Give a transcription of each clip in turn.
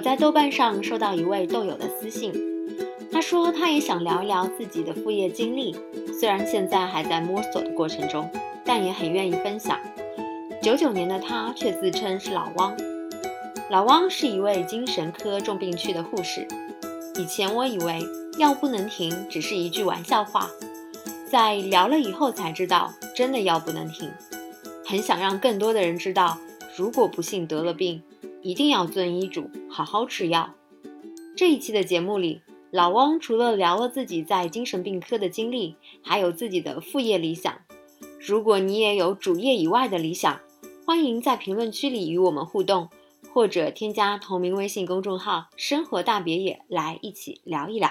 我在豆瓣上收到一位豆友的私信，他说他也想聊一聊自己的副业经历，虽然现在还在摸索的过程中，但也很愿意分享。九九年的他却自称是老汪，老汪是一位精神科重病区的护士。以前我以为药不能停只是一句玩笑话，在聊了以后才知道，真的药不能停。很想让更多的人知道，如果不幸得了病，一定要遵医嘱，好好吃药。这一期的节目里，老汪除了聊了自己在精神病科的经历，还有自己的副业理想。如果你也有主业以外的理想，欢迎在评论区里与我们互动，或者添加同名微信公众号“生活大别野”来一起聊一聊。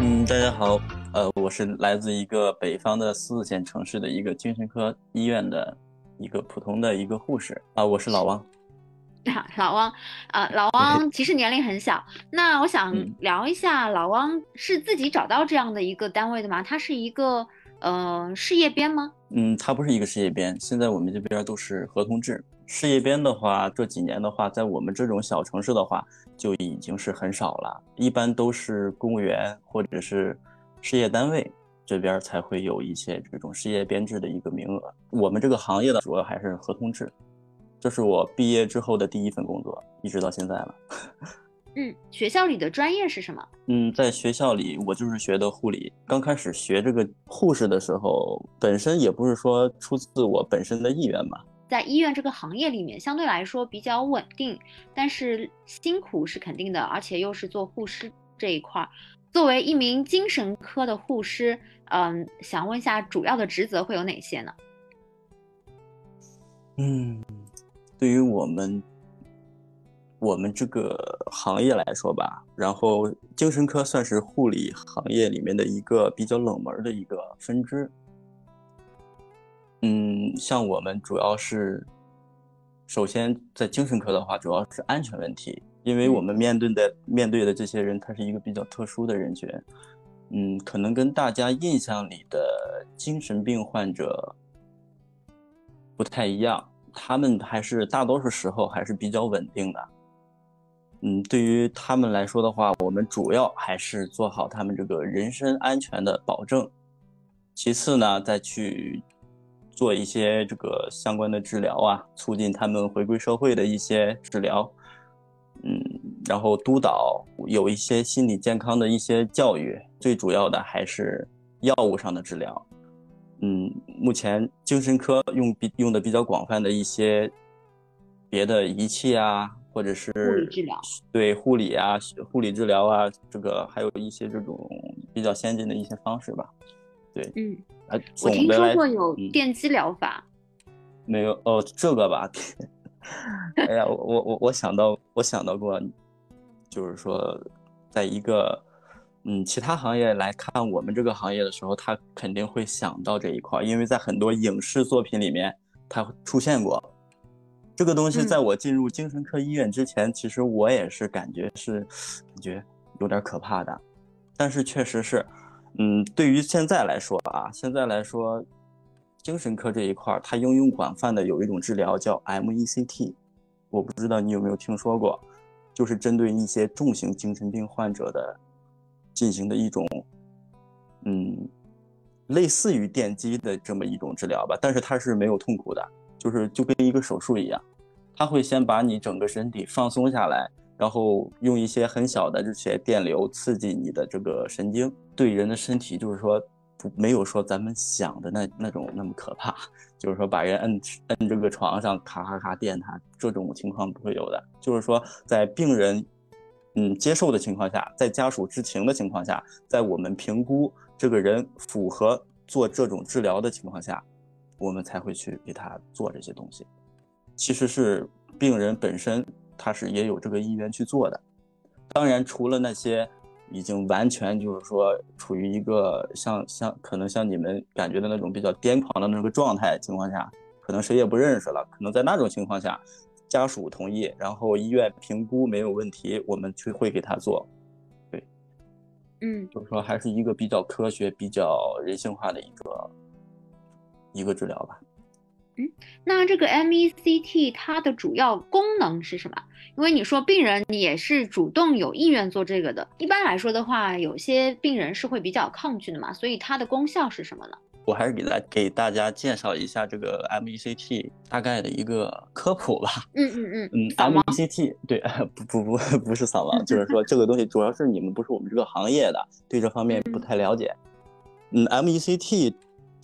嗯大家好，呃，我是来自一个北方的四线城市的一个精神科医院的一个普通的一个护士啊，我是老汪。老汪，啊，老汪其实年龄很小。那我想聊一下，老汪是自己找到这样的一个单位的吗？他是一个呃事业编吗？嗯，他不是一个事业编，现在我们这边都是合同制。事业编的话，这几年的话，在我们这种小城市的话，就已经是很少了。一般都是公务员或者是事业单位这边才会有一些这种事业编制的一个名额。我们这个行业的主要还是合同制。这是我毕业之后的第一份工作，一直到现在了。嗯，学校里的专业是什么？嗯，在学校里我就是学的护理。刚开始学这个护士的时候，本身也不是说出自我本身的意愿吧。在医院这个行业里面，相对来说比较稳定，但是辛苦是肯定的，而且又是做护士这一块儿。作为一名精神科的护士，嗯，想问一下，主要的职责会有哪些呢？嗯，对于我们我们这个行业来说吧，然后精神科算是护理行业里面的一个比较冷门的一个分支。嗯，像我们主要是，首先在精神科的话，主要是安全问题，因为我们面对的面对的这些人，他是一个比较特殊的人群，嗯，可能跟大家印象里的精神病患者不太一样，他们还是大多数时候还是比较稳定的，嗯，对于他们来说的话，我们主要还是做好他们这个人身安全的保证，其次呢，再去。做一些这个相关的治疗啊，促进他们回归社会的一些治疗，嗯，然后督导有一些心理健康的一些教育，最主要的还是药物上的治疗，嗯，目前精神科用比用的比较广泛的一些别的仪器啊，或者是护理治疗，对护理啊，护理治疗啊，这个还有一些这种比较先进的一些方式吧，对，嗯。我听说过有电击疗法，没有哦，这个吧，哎呀，我我我我想到我想到过，就是说，在一个嗯其他行业来看我们这个行业的时候，他肯定会想到这一块，因为在很多影视作品里面它出现过这个东西。在我进入精神科医院之前，其实我也是感觉是感觉有点可怕的，但是确实是。嗯，对于现在来说啊，现在来说，精神科这一块儿，它应用广泛的有一种治疗叫 MECT，我不知道你有没有听说过，就是针对一些重型精神病患者的进行的一种，嗯，类似于电击的这么一种治疗吧，但是它是没有痛苦的，就是就跟一个手术一样，它会先把你整个身体放松下来。然后用一些很小的这些电流刺激你的这个神经，对人的身体就是说不没有说咱们想的那那种那么可怕，就是说把人摁摁这个床上咔咔咔电他这种情况不会有的，就是说在病人嗯接受的情况下，在家属知情的情况下，在我们评估这个人符合做这种治疗的情况下，我们才会去给他做这些东西。其实是病人本身。他是也有这个意愿去做的，当然除了那些已经完全就是说处于一个像像可能像你们感觉的那种比较癫狂的那个状态情况下，可能谁也不认识了，可能在那种情况下，家属同意，然后医院评估没有问题，我们去会给他做。对，嗯，嗯，就是说还是一个比较科学、比较人性化的一个一个治疗吧。那这个 MECT 它的主要功能是什么？因为你说病人你也是主动有意愿做这个的，一般来说的话，有些病人是会比较抗拒的嘛，所以它的功效是什么呢？我还是给大给大家介绍一下这个 MECT 大概的一个科普吧。嗯嗯嗯嗯，MECT 对，不不不不是扫盲，就是说这个东西主要是你们不是我们这个行业的，对这方面不太了解。嗯，MECT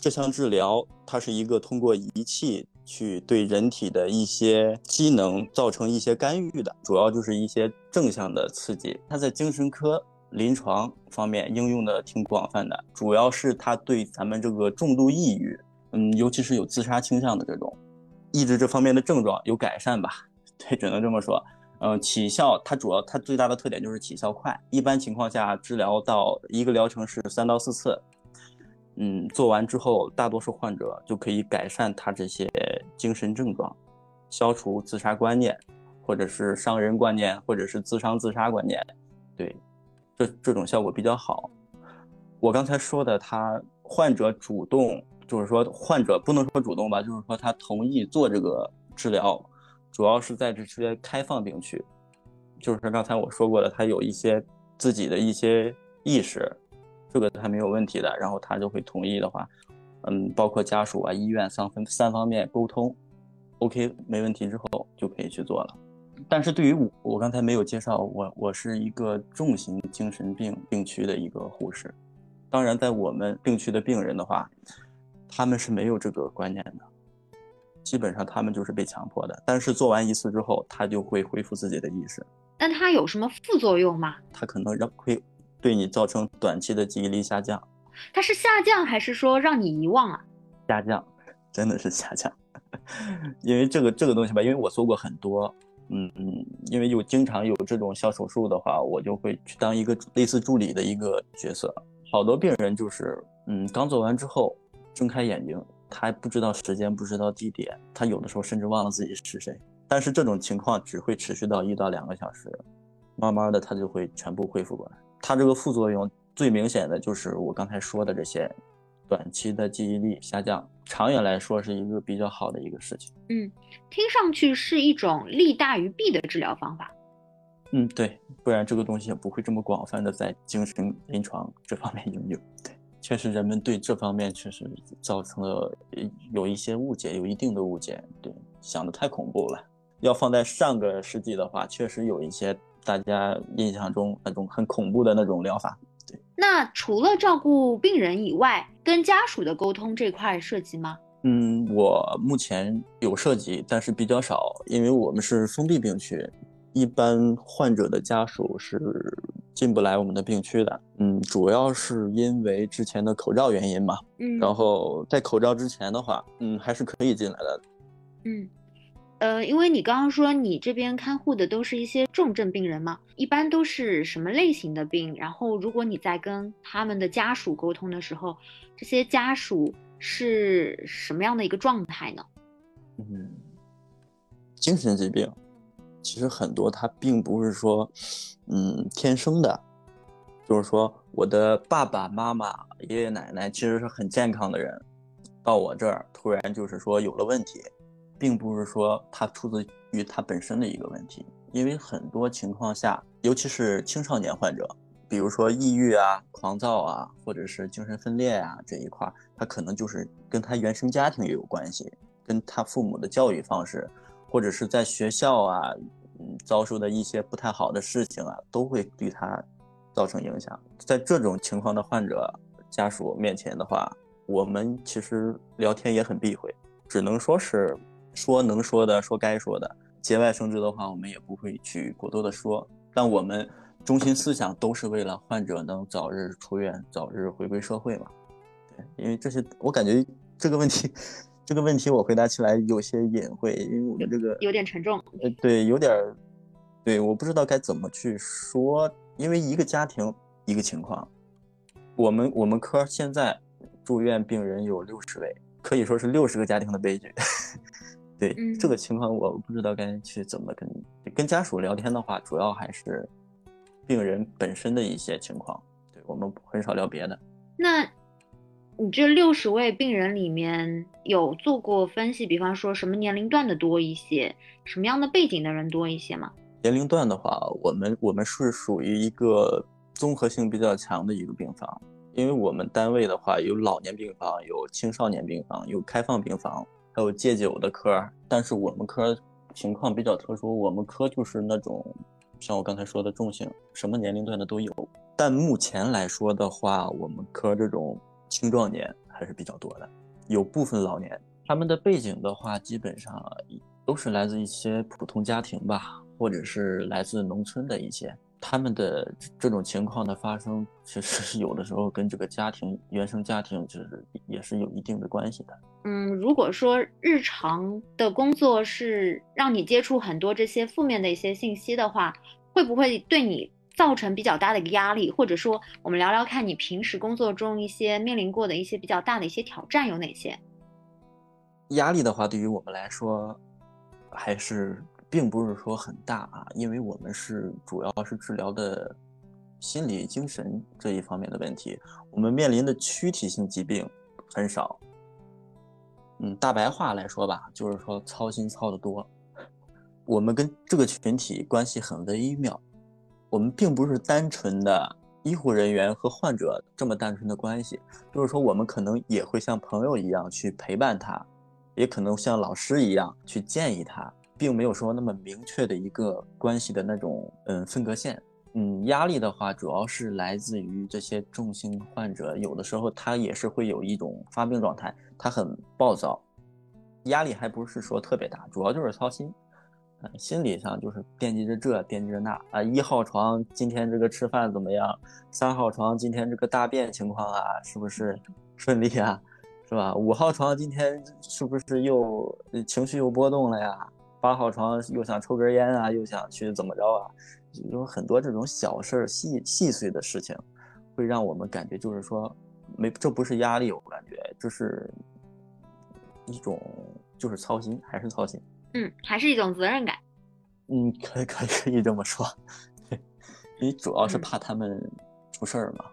这项治疗，它是一个通过仪器去对人体的一些机能造成一些干预的，主要就是一些正向的刺激。它在精神科临床方面应用的挺广泛的，主要是它对咱们这个重度抑郁，嗯，尤其是有自杀倾向的这种，抑制这方面的症状有改善吧？对，只能这么说。嗯，起效它主要它最大的特点就是起效快，一般情况下治疗到一个疗程是三到四次。嗯，做完之后，大多数患者就可以改善他这些精神症状，消除自杀观念，或者是伤人观念，或者是自伤自杀观念。对，这这种效果比较好。我刚才说的，他患者主动，就是说患者不能说主动吧，就是说他同意做这个治疗，主要是在这些开放病区，就是刚才我说过的，他有一些自己的一些意识。这个他没有问题的，然后他就会同意的话，嗯，包括家属啊、医院三分三方面沟通，OK 没问题之后就可以去做了。但是对于我，我刚才没有介绍，我我是一个重型精神病病区的一个护士。当然，在我们病区的病人的话，他们是没有这个观念的，基本上他们就是被强迫的。但是做完一次之后，他就会恢复自己的意识。那它有什么副作用吗？他可能让会对你造成短期的记忆力下降。它是下降还是说让你遗忘啊？下降，真的是下降。因为这个这个东西吧，因为我做过很多，嗯嗯，因为有经常有这种小手术的话，我就会去当一个类似助理的一个角色。好多病人就是，嗯，刚做完之后睁开眼睛，他还不知道时间，不知道地点，他有的时候甚至忘了自己是谁。但是这种情况只会持续到一到两个小时，慢慢的他就会全部恢复过来。它这个副作用最明显的就是我刚才说的这些，短期的记忆力下降，长远来说是一个比较好的一个事情。嗯，听上去是一种利大于弊的治疗方法。嗯，对，不然这个东西也不会这么广泛的在精神临床这方面应用。对，确实人们对这方面确实造成了有一些误解，有一定的误解。对，想的太恐怖了。要放在上个世纪的话，确实有一些。大家印象中那种很恐怖的那种疗法，对。那除了照顾病人以外，跟家属的沟通这块涉及吗？嗯，我目前有涉及，但是比较少，因为我们是封闭病区，一般患者的家属是进不来我们的病区的。嗯，主要是因为之前的口罩原因嘛。嗯。然后在口罩之前的话，嗯，还是可以进来的。嗯。呃，因为你刚刚说你这边看护的都是一些重症病人嘛，一般都是什么类型的病？然后如果你在跟他们的家属沟通的时候，这些家属是什么样的一个状态呢？嗯，精神疾病其实很多，它并不是说，嗯，天生的，就是说我的爸爸妈妈、爷爷奶奶其实是很健康的人，到我这儿突然就是说有了问题。并不是说它出自于它本身的一个问题，因为很多情况下，尤其是青少年患者，比如说抑郁啊、狂躁啊，或者是精神分裂啊这一块，他可能就是跟他原生家庭也有关系，跟他父母的教育方式，或者是在学校啊，嗯，遭受的一些不太好的事情啊，都会对他造成影响。在这种情况的患者家属面前的话，我们其实聊天也很避讳，只能说是。说能说的，说该说的，节外生枝的话，我们也不会去过多的说。但我们中心思想都是为了患者能早日出院，早日回归社会嘛。对，因为这些，我感觉这个问题，这个问题我回答起来有些隐晦，因为我们这个有点沉重。呃，对，有点，对，我不知道该怎么去说，因为一个家庭一个情况，我们我们科现在住院病人有六十位，可以说是六十个家庭的悲剧。对这个情况，我不知道该去怎么跟跟家属聊天的话，主要还是病人本身的一些情况。对我我们很少聊别的。那你这六十位病人里面有做过分析，比方说什么年龄段的多一些，什么样的背景的人多一些吗？年龄段的话，我们我们是属于一个综合性比较强的一个病房，因为我们单位的话有老年病房，有青少年病房，有开放病房，还有戒酒的科。但是我们科情况比较特殊，我们科就是那种像我刚才说的重型，什么年龄段的都有。但目前来说的话，我们科这种。青壮年还是比较多的，有部分老年，他们的背景的话，基本上都是来自一些普通家庭吧，或者是来自农村的一些，他们的这种情况的发生，其实有的时候跟这个家庭原生家庭就是也是有一定的关系的。嗯，如果说日常的工作是让你接触很多这些负面的一些信息的话，会不会对你？造成比较大的一个压力，或者说，我们聊聊看你平时工作中一些面临过的一些比较大的一些挑战有哪些？压力的话，对于我们来说，还是并不是说很大啊，因为我们是主要是治疗的心理精神这一方面的问题，我们面临的躯体性疾病很少。嗯，大白话来说吧，就是说操心操得多。我们跟这个群体关系很微妙。我们并不是单纯的医护人员和患者这么单纯的关系，就是说我们可能也会像朋友一样去陪伴他，也可能像老师一样去建议他，并没有说那么明确的一个关系的那种嗯分隔线。嗯，压力的话主要是来自于这些重性患者，有的时候他也是会有一种发病状态，他很暴躁，压力还不是说特别大，主要就是操心。心理上就是惦记着这，惦记着那啊。一号床今天这个吃饭怎么样？三号床今天这个大便情况啊，是不是 顺利啊？是吧？五号床今天是不是又情绪又波动了呀？八号床又想抽根烟啊，又想去怎么着啊？有很多这种小事儿、细细碎的事情，会让我们感觉就是说，没这不是压力，我感觉这是一种就是操心，还是操心。嗯，还是一种责任感。嗯，可以可以可以这么说。对，因为主要是怕他们出事儿嘛，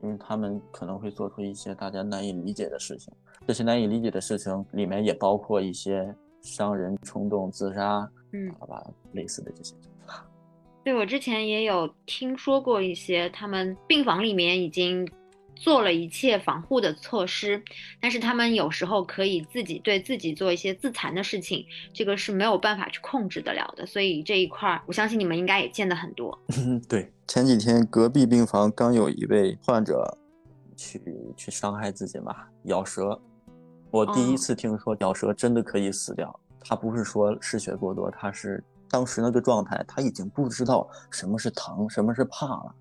因为他们可能会做出一些大家难以理解的事情。这些难以理解的事情里面也包括一些伤人、冲动、自杀，嗯，好吧，类似的这些。对我之前也有听说过一些，他们病房里面已经。做了一切防护的措施，但是他们有时候可以自己对自己做一些自残的事情，这个是没有办法去控制得了的。所以这一块儿，我相信你们应该也见得很多。对，前几天隔壁病房刚有一位患者去去伤害自己嘛，咬舌。我第一次听说咬舌真的可以死掉，他不是说失血过多，他是当时那个状态，他已经不知道什么是疼，什么是怕了。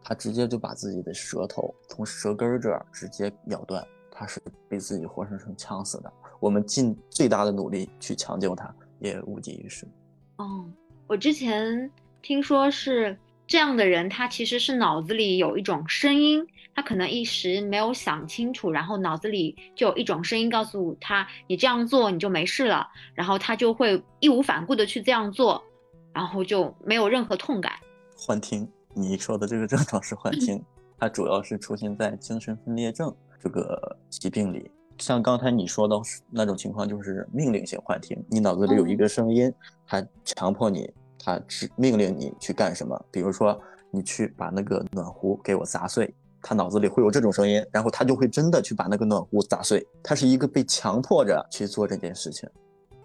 他直接就把自己的舌头从舌根这儿直接咬断，他是被自己活生生呛死的。我们尽最大的努力去抢救他，也无济于事。哦，我之前听说是这样的人，他其实是脑子里有一种声音，他可能一时没有想清楚，然后脑子里就有一种声音告诉他，你这样做你就没事了，然后他就会义无反顾的去这样做，然后就没有任何痛感。幻听。你说的这个症状是幻听，它主要是出现在精神分裂症这个疾病里。像刚才你说的那种情况，就是命令性幻听，你脑子里有一个声音，它强迫你，它指命令你去干什么。比如说，你去把那个暖壶给我砸碎，他脑子里会有这种声音，然后他就会真的去把那个暖壶砸碎。他是一个被强迫着去做这件事情。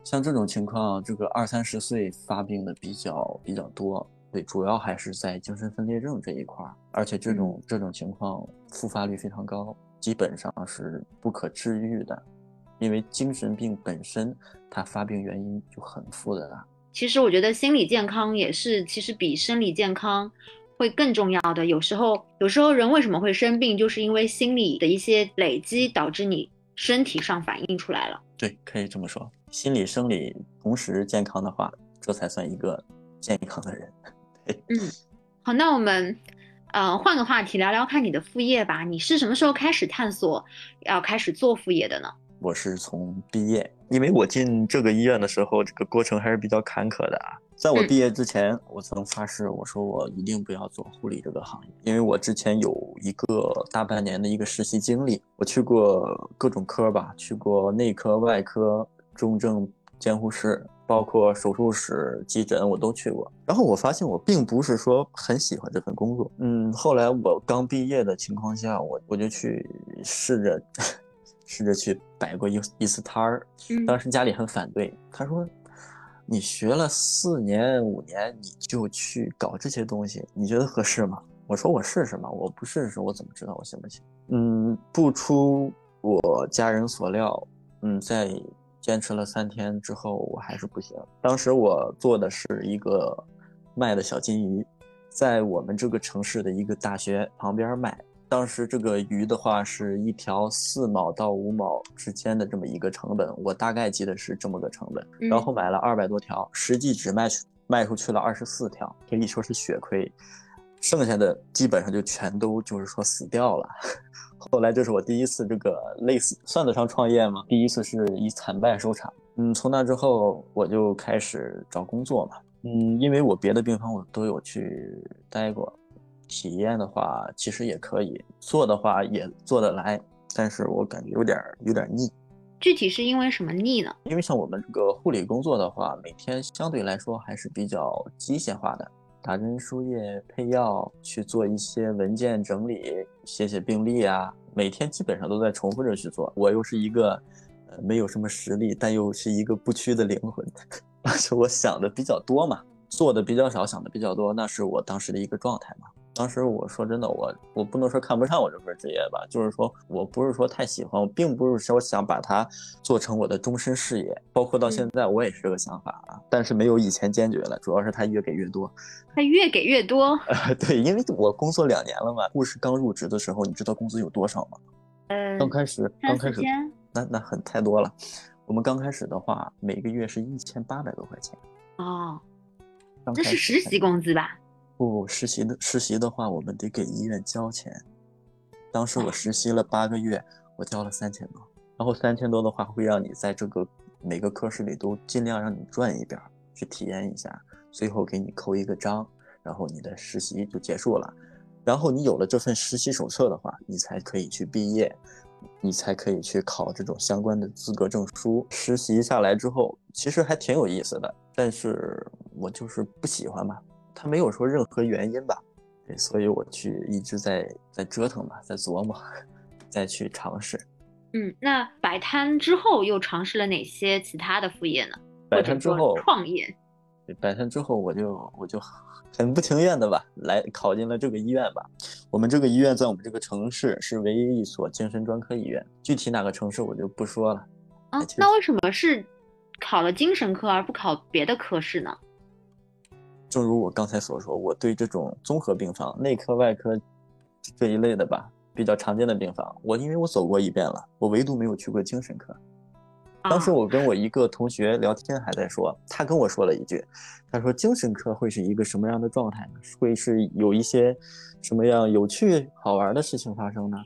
像这种情况，这个二三十岁发病的比较比较多。对，主要还是在精神分裂症这一块儿，而且这种这种情况复发率非常高，基本上是不可治愈的，因为精神病本身它发病原因就很复杂。其实我觉得心理健康也是，其实比生理健康会更重要的。有时候，有时候人为什么会生病，就是因为心理的一些累积导致你身体上反映出来了。对，可以这么说，心理生理同时健康的话，这才算一个健康的人。嗯，好，那我们，呃，换个话题聊聊看你的副业吧。你是什么时候开始探索要开始做副业的呢？我是从毕业，因为我进这个医院的时候，这个过程还是比较坎坷的啊。在我毕业之前，我曾发誓，我说我一定不要做护理这个行业，因为我之前有一个大半年的一个实习经历。我去过各种科吧，去过内科、外科、重症监护室，包括手术室、急诊，我都去过。然后我发现我并不是说很喜欢这份工作。嗯，后来我刚毕业的情况下，我我就去试着试着去摆过一一次摊儿。当时家里很反对，他说。你学了四年五年，你就去搞这些东西，你觉得合适吗？我说我试试嘛，我不试试我怎么知道我行不行？嗯，不出我家人所料，嗯，在坚持了三天之后，我还是不行。当时我做的是一个卖的小金鱼，在我们这个城市的一个大学旁边卖。当时这个鱼的话是一条四毛到五毛之间的这么一个成本，我大概记得是这么个成本。然后买了二百多条，实际只卖出卖出去了二十四条，可以说是血亏。剩下的基本上就全都就是说死掉了。后来这是我第一次这个类似算得上创业吗？第一次是以惨败收场。嗯，从那之后我就开始找工作嘛。嗯，因为我别的病房我都有去待过。体验的话，其实也可以做的话也做得来，但是我感觉有点有点腻。具体是因为什么腻呢？因为像我们这个护理工作的话，每天相对来说还是比较机械化的，打针、输液、配药，去做一些文件整理、写写病历啊，每天基本上都在重复着去做。我又是一个呃没有什么实力，但又是一个不屈的灵魂，而且我想的比较多嘛，做的比较少，想的比较多，那是我当时的一个状态嘛。当时我说真的，我我不能说看不上我这份职业吧，就是说我不是说太喜欢，我并不是说想把它做成我的终身事业，包括到现在我也是这个想法啊，但是没有以前坚决了，主要是他越给越多，他越给越多。对，因为我工作两年了嘛，护士刚入职的时候，你知道工资有多少吗？嗯，刚开始刚开始那那很太多了，我们刚开始的话，每个月是一千八百多块钱。哦，那是实习工资吧？不实习的实习的话，我们得给医院交钱。当时我实习了八个月，我交了三千多。然后三千多的话，会让你在这个每个科室里都尽量让你转一遍，去体验一下，最后给你扣一个章，然后你的实习就结束了。然后你有了这份实习手册的话，你才可以去毕业，你才可以去考这种相关的资格证书。实习下来之后，其实还挺有意思的，但是我就是不喜欢嘛。他没有说任何原因吧，对，所以我去一直在在折腾吧，在琢磨，再去尝试。嗯，那摆摊之后又尝试了哪些其他的副业呢？摆摊之后创业。摆摊之后我就我就很不情愿的吧，来考进了这个医院吧。我们这个医院在我们这个城市是唯一一所精神专科医院，具体哪个城市我就不说了。啊，那为什么是考了精神科而不考别的科室呢？正如我刚才所说，我对这种综合病房、内科、外科这一类的吧，比较常见的病房，我因为我走过一遍了，我唯独没有去过精神科。当时我跟我一个同学聊天，还在说，他跟我说了一句，他说精神科会是一个什么样的状态呢？会是有一些什么样有趣好玩的事情发生呢？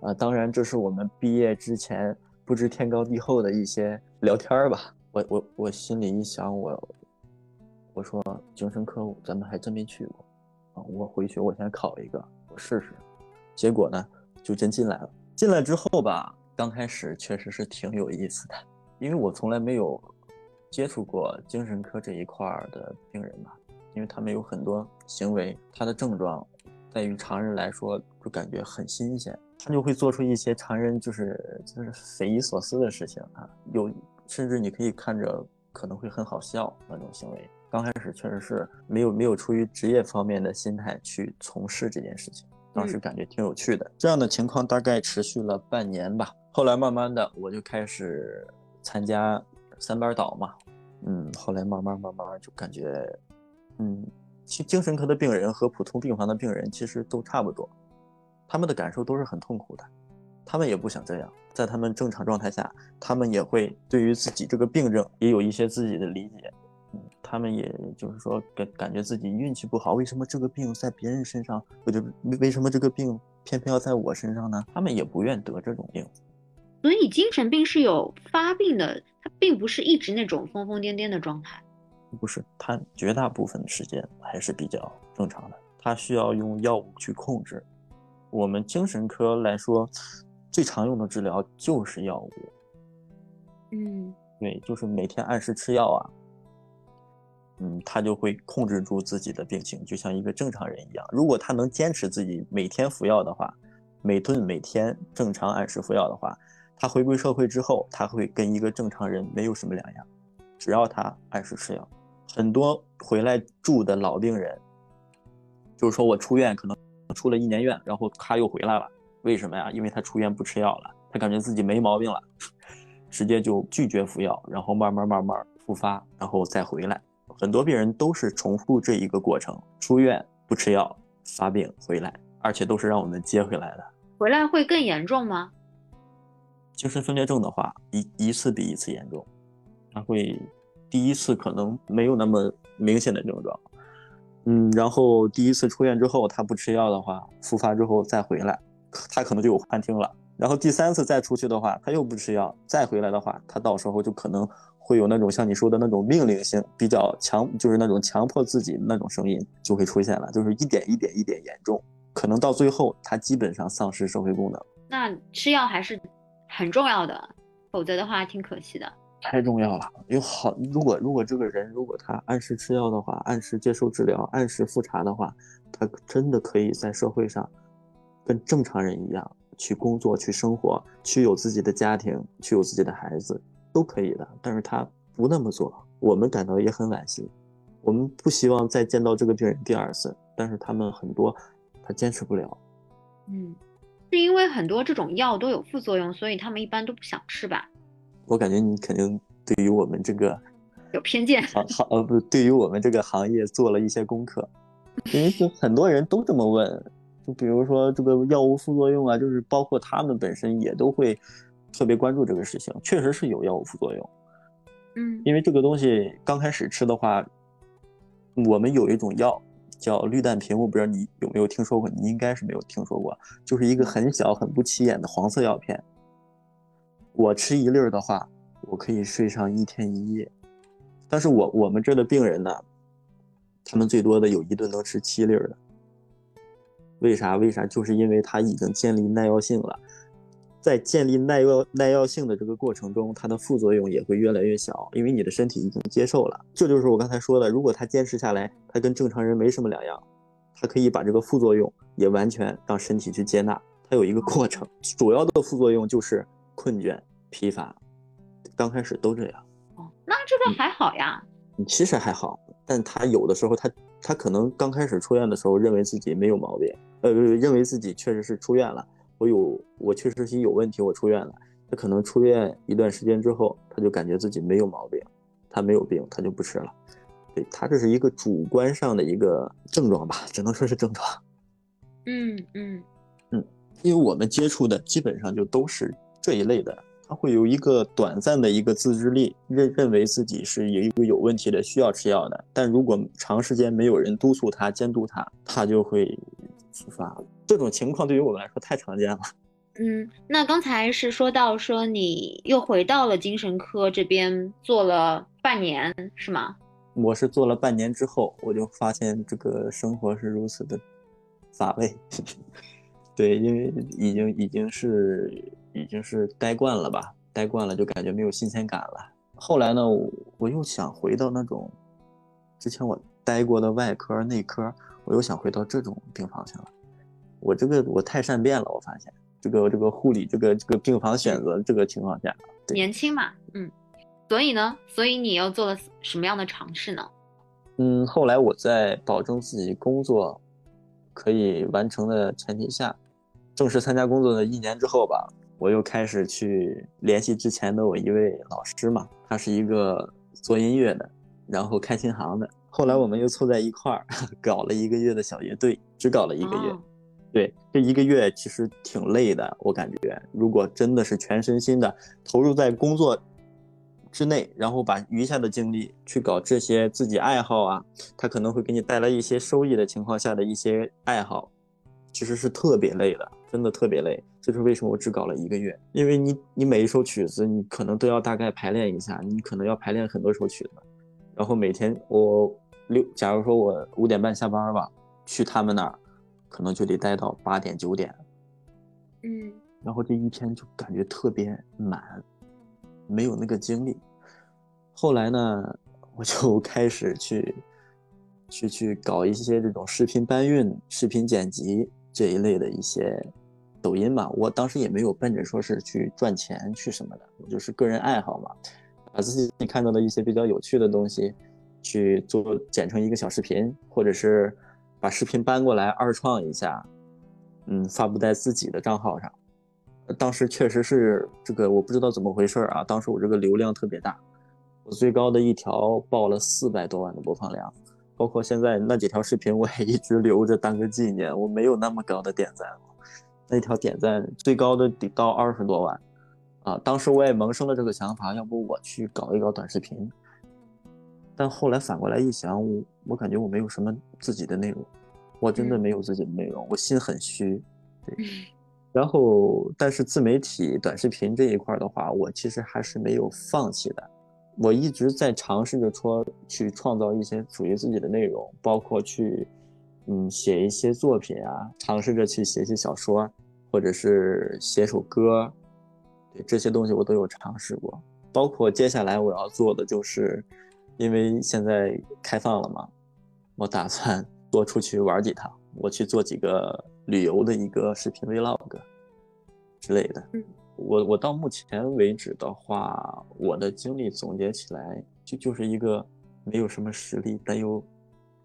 啊，当然这是我们毕业之前不知天高地厚的一些聊天吧。我我我心里一想，我。我说精神科咱们还真没去过，啊，我回去我先考一个，我试试。结果呢，就真进来了。进来之后吧，刚开始确实是挺有意思的，因为我从来没有接触过精神科这一块的病人嘛，因为他们有很多行为，他的症状，在于常人来说就感觉很新鲜，他就会做出一些常人就是就是匪夷所思的事情啊，有甚至你可以看着可能会很好笑那种行为。刚开始确实是没有没有出于职业方面的心态去从事这件事情，当时感觉挺有趣的。这样的情况大概持续了半年吧。后来慢慢的我就开始参加三班倒嘛，嗯，后来慢慢慢慢就感觉，嗯，其精神科的病人和普通病房的病人其实都差不多，他们的感受都是很痛苦的，他们也不想这样，在他们正常状态下，他们也会对于自己这个病症也有一些自己的理解。嗯他们也就是说感感觉自己运气不好，为什么这个病在别人身上，或者为什么这个病偏偏要在我身上呢？他们也不愿得这种病。所以精神病是有发病的，它并不是一直那种疯疯癫癫的状态。不是，它绝大部分的时间还是比较正常的。它需要用药物去控制。我们精神科来说，最常用的治疗就是药物。嗯，对，就是每天按时吃药啊。嗯，他就会控制住自己的病情，就像一个正常人一样。如果他能坚持自己每天服药的话，每顿每天正常按时服药的话，他回归社会之后，他会跟一个正常人没有什么两样。只要他按时吃药，很多回来住的老病人，就是说我出院可能出了一年院，然后他又回来了，为什么呀？因为他出院不吃药了，他感觉自己没毛病了，直接就拒绝服药，然后慢慢慢慢复发，然后再回来。很多病人都是重复这一个过程：出院不吃药，发病回来，而且都是让我们接回来的。回来会更严重吗？精神分裂症的话，一一次比一次严重。他会第一次可能没有那么明显的症状，嗯，然后第一次出院之后，他不吃药的话，复发之后再回来，他可能就有幻听了。然后第三次再出去的话，他又不吃药，再回来的话，他到时候就可能会有那种像你说的那种命令性比较强，就是那种强迫自己那种声音就会出现了，就是一点一点一点严重，可能到最后他基本上丧失社会功能。那吃药还是很重要的，否则的话挺可惜的。太重要了，有好，如果如果这个人如果他按时吃药的话，按时接受治疗，按时复查的话，他真的可以在社会上跟正常人一样去工作、去生活、去有自己的家庭、去有自己的孩子，都可以的。但是他不那么做，我们感到也很惋惜。我们不希望再见到这个病人第二次，但是他们很多他坚持不了。嗯，是因为很多这种药都有副作用，所以他们一般都不想吃吧？我感觉你肯定对于我们这个有偏见，行行呃不，对于我们这个行业做了一些功课，因为就很多人都这么问，就比如说这个药物副作用啊，就是包括他们本身也都会特别关注这个事情，确实是有药物副作用，嗯，因为这个东西刚开始吃的话，我们有一种药叫氯氮平，我不知道你有没有听说过，你应该是没有听说过，就是一个很小很不起眼的黄色药片。我吃一粒儿的话，我可以睡上一天一夜。但是我我们这儿的病人呢，他们最多的有一顿能吃七粒儿的。为啥？为啥？就是因为它已经建立耐药性了，在建立耐药耐药性的这个过程中，它的副作用也会越来越小，因为你的身体已经接受了。这就是我刚才说的，如果他坚持下来，他跟正常人没什么两样，他可以把这个副作用也完全让身体去接纳。它有一个过程，主要的副作用就是困倦。疲乏，刚开始都这样。哦，那这个还好呀。其实还好，但他有的时候，他他可能刚开始出院的时候，认为自己没有毛病，呃，认为自己确实是出院了。我有，我确实是有问题，我出院了。他可能出院一段时间之后，他就感觉自己没有毛病，他没有病，他就不吃了。对他这是一个主观上的一个症状吧，只能说是症状。嗯嗯嗯，因为我们接触的基本上就都是这一类的。他会有一个短暂的一个自制力，认认为自己是有一个有问题的，需要吃药的。但如果长时间没有人督促他、监督他，他就会复发。这种情况对于我们来说太常见了。嗯，那刚才是说到说你又回到了精神科这边做了半年，是吗？我是做了半年之后，我就发现这个生活是如此的乏味。对，因为已经已经是。已经是待惯了吧，待惯了就感觉没有新鲜感了。后来呢，我又想回到那种之前我待过的外科、内科，我又想回到这种病房去了。我这个我太善变了，我发现这个这个护理这个这个病房选择这个情况下，年轻嘛，嗯，所以呢，所以你又做了什么样的尝试呢？嗯，后来我在保证自己工作可以完成的前提下，正式参加工作的一年之后吧。我又开始去联系之前的我一位老师嘛，他是一个做音乐的，然后开琴行的。后来我们又凑在一块儿 搞了一个月的小乐队，只搞了一个月。对，这一个月其实挺累的，我感觉。如果真的是全身心的投入在工作之内，然后把余下的精力去搞这些自己爱好啊，他可能会给你带来一些收益的情况下的一些爱好，其实是特别累的。真的特别累，这是为什么我只搞了一个月？因为你你每一首曲子，你可能都要大概排练一下，你可能要排练很多首曲子，然后每天我六，假如说我五点半下班吧，去他们那儿，可能就得待到八点九点，嗯，然后这一天就感觉特别满，没有那个精力。后来呢，我就 开始去去去搞一些这种视频搬运、视频剪辑这一类的一些抖音嘛。我当时也没有奔着说是去赚钱去什么的，我就是个人爱好嘛，把自己 看到的一些比较有趣的东西去做剪成一个小视频，或者是把视频搬过来二创一下。嗯，发布在自己的账号上，当时确实是这个，我不知道怎么回事啊。当时我这个流量特别大，我最高的一条爆了四百多万的播放量，包括现在那几条视频我也一直留着当个纪念。我没有那么高的点赞，那条点赞最高的得到二十多万啊。当时我也萌生了这个想法，要不我去搞一搞短视频。但后来反过来一想，我我感觉我没有什么自己的内容。我真的没有自己的内容，我心很虚，对。然后，但是自媒体短视频这一块的话，我其实还是没有放弃的。我一直在尝试着说去创造一些属于自己的内容，包括去嗯写一些作品啊，尝试着去写写小说，或者是写首歌，对这些东西我都有尝试过。包括接下来我要做的就是，因为现在开放了嘛，我打算。多出去玩几趟，我去做几个旅游的一个视频 vlog 之类的。嗯，我我到目前为止的话，我的经历总结起来就就是一个没有什么实力但又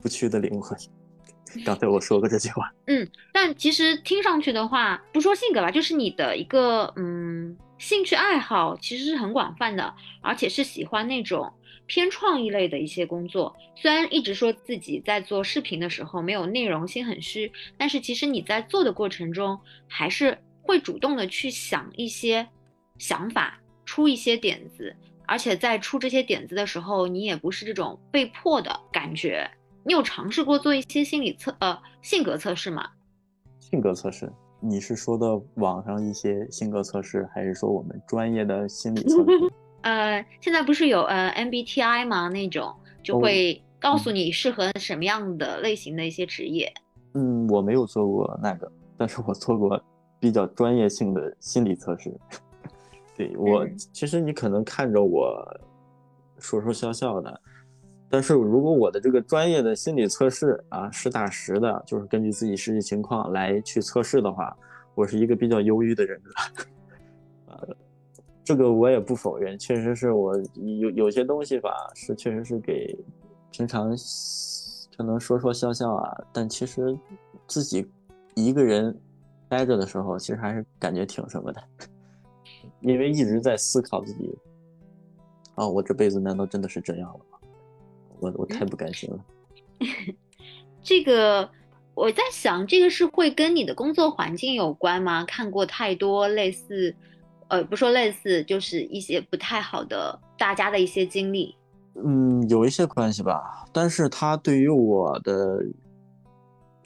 不屈的灵魂。刚才我说过这句话。嗯，但其实听上去的话，不说性格吧，就是你的一个嗯兴趣爱好其实是很广泛的，而且是喜欢那种。偏创意类的一些工作，虽然一直说自己在做视频的时候没有内容，心很虚，但是其实你在做的过程中，还是会主动的去想一些想法，出一些点子，而且在出这些点子的时候，你也不是这种被迫的感觉。你有尝试过做一些心理测呃性格测试吗？性格测试，你是说的网上一些性格测试，还是说我们专业的心理测试？呃，现在不是有呃 MBTI 吗？那种就会告诉你适合什么样的类型的一些职业。嗯，我没有做过那个，但是我做过比较专业性的心理测试。对我，其实你可能看着我说说笑笑的，但是如果我的这个专业的心理测试啊，实打实的，就是根据自己实际情况来去测试的话，我是一个比较忧郁的人格。呃。这个我也不否认，确实是我有有些东西吧，是确实是给平常可能说说笑笑啊，但其实自己一个人待着的时候，其实还是感觉挺什么的，因为一直在思考自己啊，我这辈子难道真的是这样了吗？我我太不甘心了。这个我在想，这个是会跟你的工作环境有关吗？看过太多类似。呃，不说类似，就是一些不太好的大家的一些经历，嗯，有一些关系吧。但是他对于我的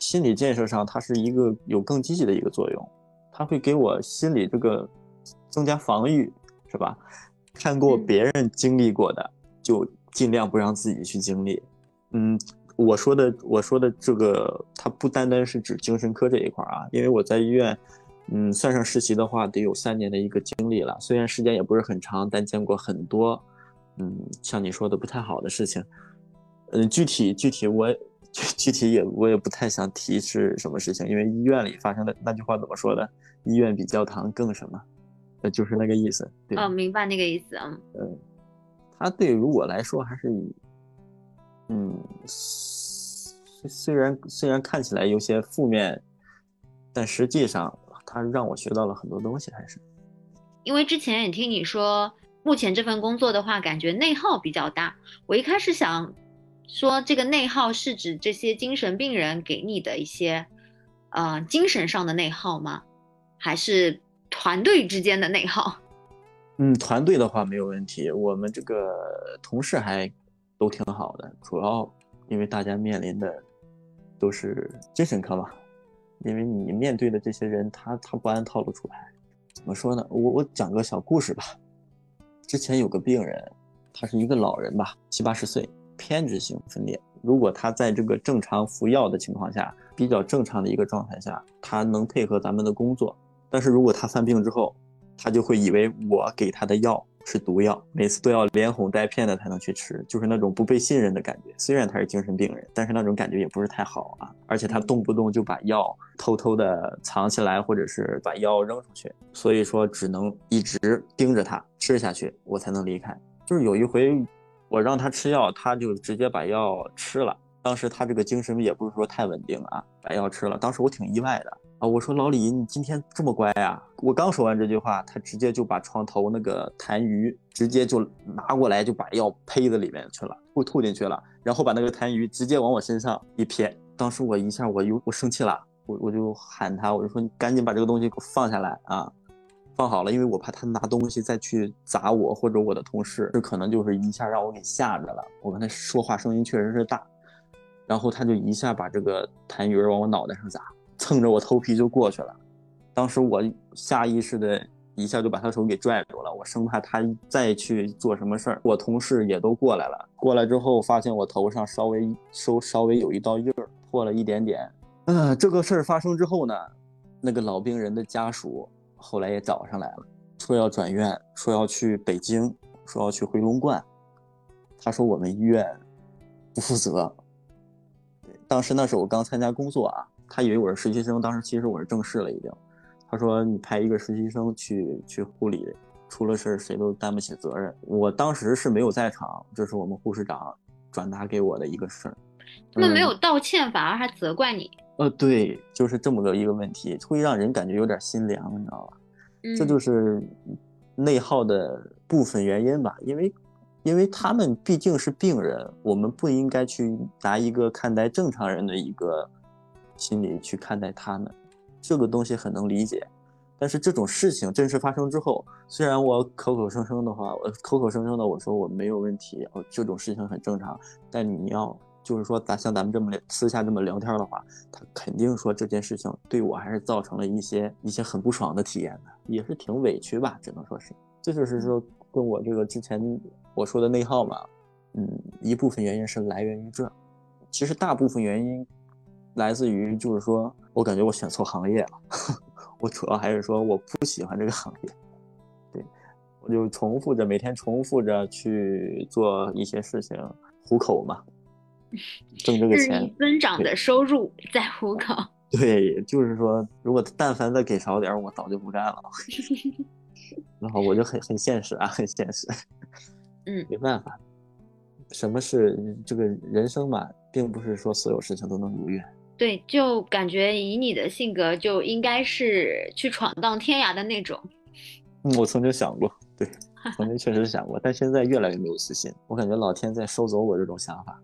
心理建设上，它是一个有更积极的一个作用，它会给我心理这个增加防御，是吧？看过别人经历过的，就尽量不让自己去经历。嗯，我说的我说的这个，它不单单是指精神科这一块啊，因为我在医院。嗯，算上实习的话，得有三年的一个经历了。虽然时间也不是很长，但见过很多，嗯，像你说的不太好的事情。嗯，具体具体我具体也我也不太想提是什么事情，因为医院里发生的那句话怎么说的？医院比教堂更什么？呃，就是那个意思。对，哦，明白那个意思。嗯，嗯，他对于我来说还是以，嗯，虽然虽然看起来有些负面，但实际上。他让我学到了很多东西，还是因为之前也听你说，目前这份工作的话，感觉内耗比较大。我一开始想说，这个内耗是指这些精神病人给你的一些，呃，精神上的内耗吗？还是团队之间的内耗？嗯，团队的话没有问题，我们这个同事还都挺好的，主要因为大家面临的都是精神科嘛。因为你面对的这些人，他他不按套路出牌，怎么说呢？我我讲个小故事吧。之前有个病人，他是一个老人吧，七八十岁，偏执性分裂。如果他在这个正常服药的情况下，比较正常的一个状态下，他能配合咱们的工作。但是如果他犯病之后，他就会以为我给他的药是毒药，每次都要连哄带骗的才能去吃，就是那种不被信任的感觉。虽然他是精神病人，但是那种感觉也不是太好啊。而且他动不动就把药偷偷的藏起来，或者是把药扔出去，所以说只能一直盯着他吃下去，我才能离开。就是有一回我让他吃药，他就直接把药吃了。当时他这个精神也不是说太稳定啊，把药吃了。当时我挺意外的。啊！我说老李，你今天这么乖呀！我刚说完这句话，他直接就把床头那个痰盂直接就拿过来，就把药呸在里面去了，吐吐进去了，然后把那个痰盂直接往我身上一撇。当时我一下我又我生气了，我我就喊他，我就说你赶紧把这个东西给我放下来啊，放好了，因为我怕他拿东西再去砸我或者我的同事，这可能就是一下让我给吓着了。我跟他说话声音确实是大，然后他就一下把这个痰盂往我脑袋上砸。蹭着我头皮就过去了，当时我下意识的一下就把他手给拽住了，我生怕他再去做什么事儿。我同事也都过来了，过来之后发现我头上稍微稍稍微有一道印儿，破了一点点。嗯，这个事儿发生之后呢，那个老病人的家属后来也找上来了，说要转院，说要去北京，说要去回龙观。他说我们医院不负责。当时那是我刚参加工作啊。他以为我是实习生，当时其实我是正式了已经。他说：“你派一个实习生去去护理，出了事谁都担不起责任。”我当时是没有在场，这是我们护士长转达给我的一个事儿。他们没有道歉，反而还责怪你。呃，对，就是这么个一个问题，会让人感觉有点心凉，你知道吧？这就是内耗的部分原因吧，因为因为他们毕竟是病人，我们不应该去拿一个看待正常人的一个。心理去看待他们，这个东西很能理解。但是这种事情真实发生之后，虽然我口口声声的话，我口口声声的我说我没有问题，哦，这种事情很正常。但你要就是说，咱像咱们这么私下这么聊天的话，他肯定说这件事情对我还是造成了一些一些很不爽的体验的，也是挺委屈吧，只能说是。这就是说跟我这个之前我说的内耗嘛，嗯，一部分原因是来源于这，其实大部分原因。来自于就是说，我感觉我选错行业了。我主要还是说我不喜欢这个行业。对，我就重复着每天重复着去做一些事情，糊口嘛，挣这个钱。增长的收入在糊口。对，就是说，如果但凡再给少点，我早就不干了。然后我就很很现实啊，很现实。嗯，没办法，什么是这个人生嘛，并不是说所有事情都能如愿。对，就感觉以你的性格，就应该是去闯荡天涯的那种。嗯，我曾经想过，对，曾经确实想过，但现在越来越没有自信。我感觉老天在收走我这种想法，